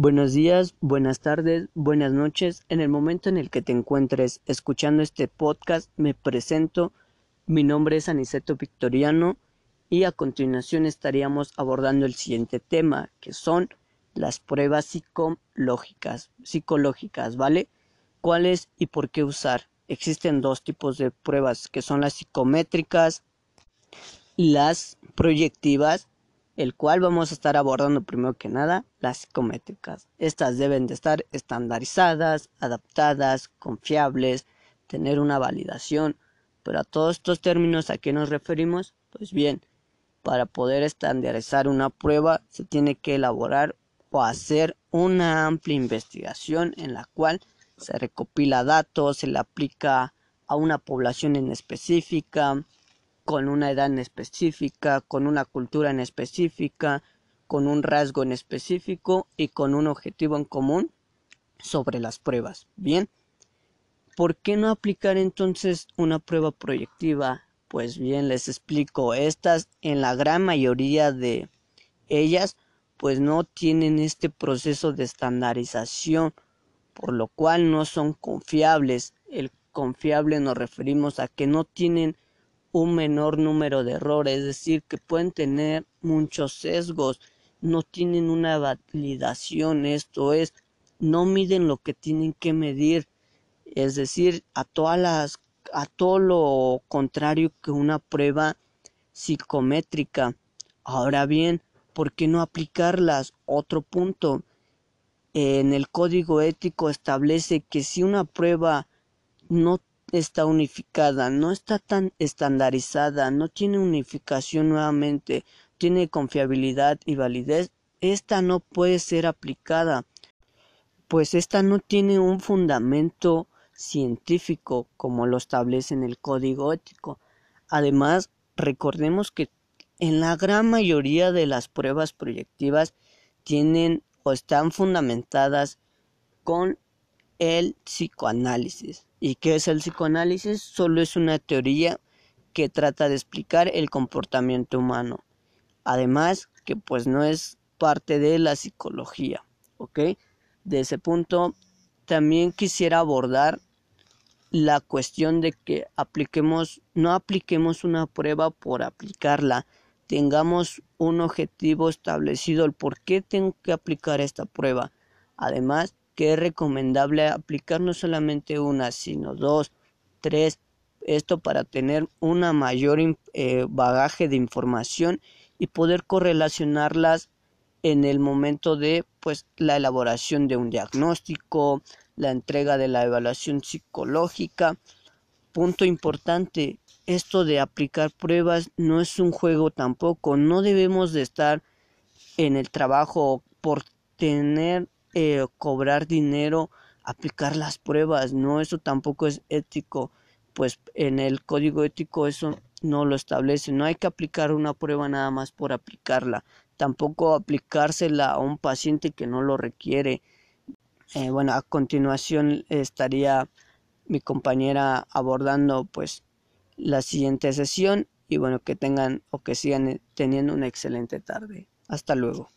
Buenos días, buenas tardes, buenas noches. En el momento en el que te encuentres escuchando este podcast, me presento. Mi nombre es Aniceto Victoriano y a continuación estaríamos abordando el siguiente tema, que son las pruebas psicológicas, psicológicas, ¿vale? ¿Cuáles y por qué usar? Existen dos tipos de pruebas, que son las psicométricas, las proyectivas el cual vamos a estar abordando primero que nada las psicométricas. Estas deben de estar estandarizadas, adaptadas, confiables, tener una validación. Pero a todos estos términos a qué nos referimos? Pues bien, para poder estandarizar una prueba se tiene que elaborar o hacer una amplia investigación en la cual se recopila datos, se le aplica a una población en específica, con una edad en específica, con una cultura en específica, con un rasgo en específico y con un objetivo en común sobre las pruebas. Bien, ¿por qué no aplicar entonces una prueba proyectiva? Pues bien, les explico, estas en la gran mayoría de ellas pues no tienen este proceso de estandarización, por lo cual no son confiables. El confiable nos referimos a que no tienen un menor número de errores, es decir, que pueden tener muchos sesgos, no tienen una validación, esto es, no miden lo que tienen que medir, es decir, a todas las a todo lo contrario que una prueba psicométrica. Ahora bien, ¿por qué no aplicarlas? Otro punto. En el código ético establece que si una prueba no está unificada, no está tan estandarizada, no tiene unificación nuevamente, tiene confiabilidad y validez, esta no puede ser aplicada, pues esta no tiene un fundamento científico como lo establece en el código ético. Además, recordemos que en la gran mayoría de las pruebas proyectivas tienen o están fundamentadas con el psicoanálisis. ¿Y qué es el psicoanálisis? Solo es una teoría que trata de explicar el comportamiento humano. Además, que pues no es parte de la psicología, ¿ok? De ese punto, también quisiera abordar la cuestión de que apliquemos, no apliquemos una prueba por aplicarla, tengamos un objetivo establecido, el por qué tengo que aplicar esta prueba. Además, que es recomendable aplicar no solamente una, sino dos, tres, esto para tener una mayor eh, bagaje de información y poder correlacionarlas en el momento de pues la elaboración de un diagnóstico, la entrega de la evaluación psicológica. Punto importante, esto de aplicar pruebas no es un juego tampoco, no debemos de estar en el trabajo por tener eh, cobrar dinero, aplicar las pruebas, no, eso tampoco es ético, pues en el código ético eso no lo establece, no hay que aplicar una prueba nada más por aplicarla, tampoco aplicársela a un paciente que no lo requiere. Eh, bueno, a continuación estaría mi compañera abordando pues la siguiente sesión y bueno, que tengan o que sigan teniendo una excelente tarde. Hasta luego.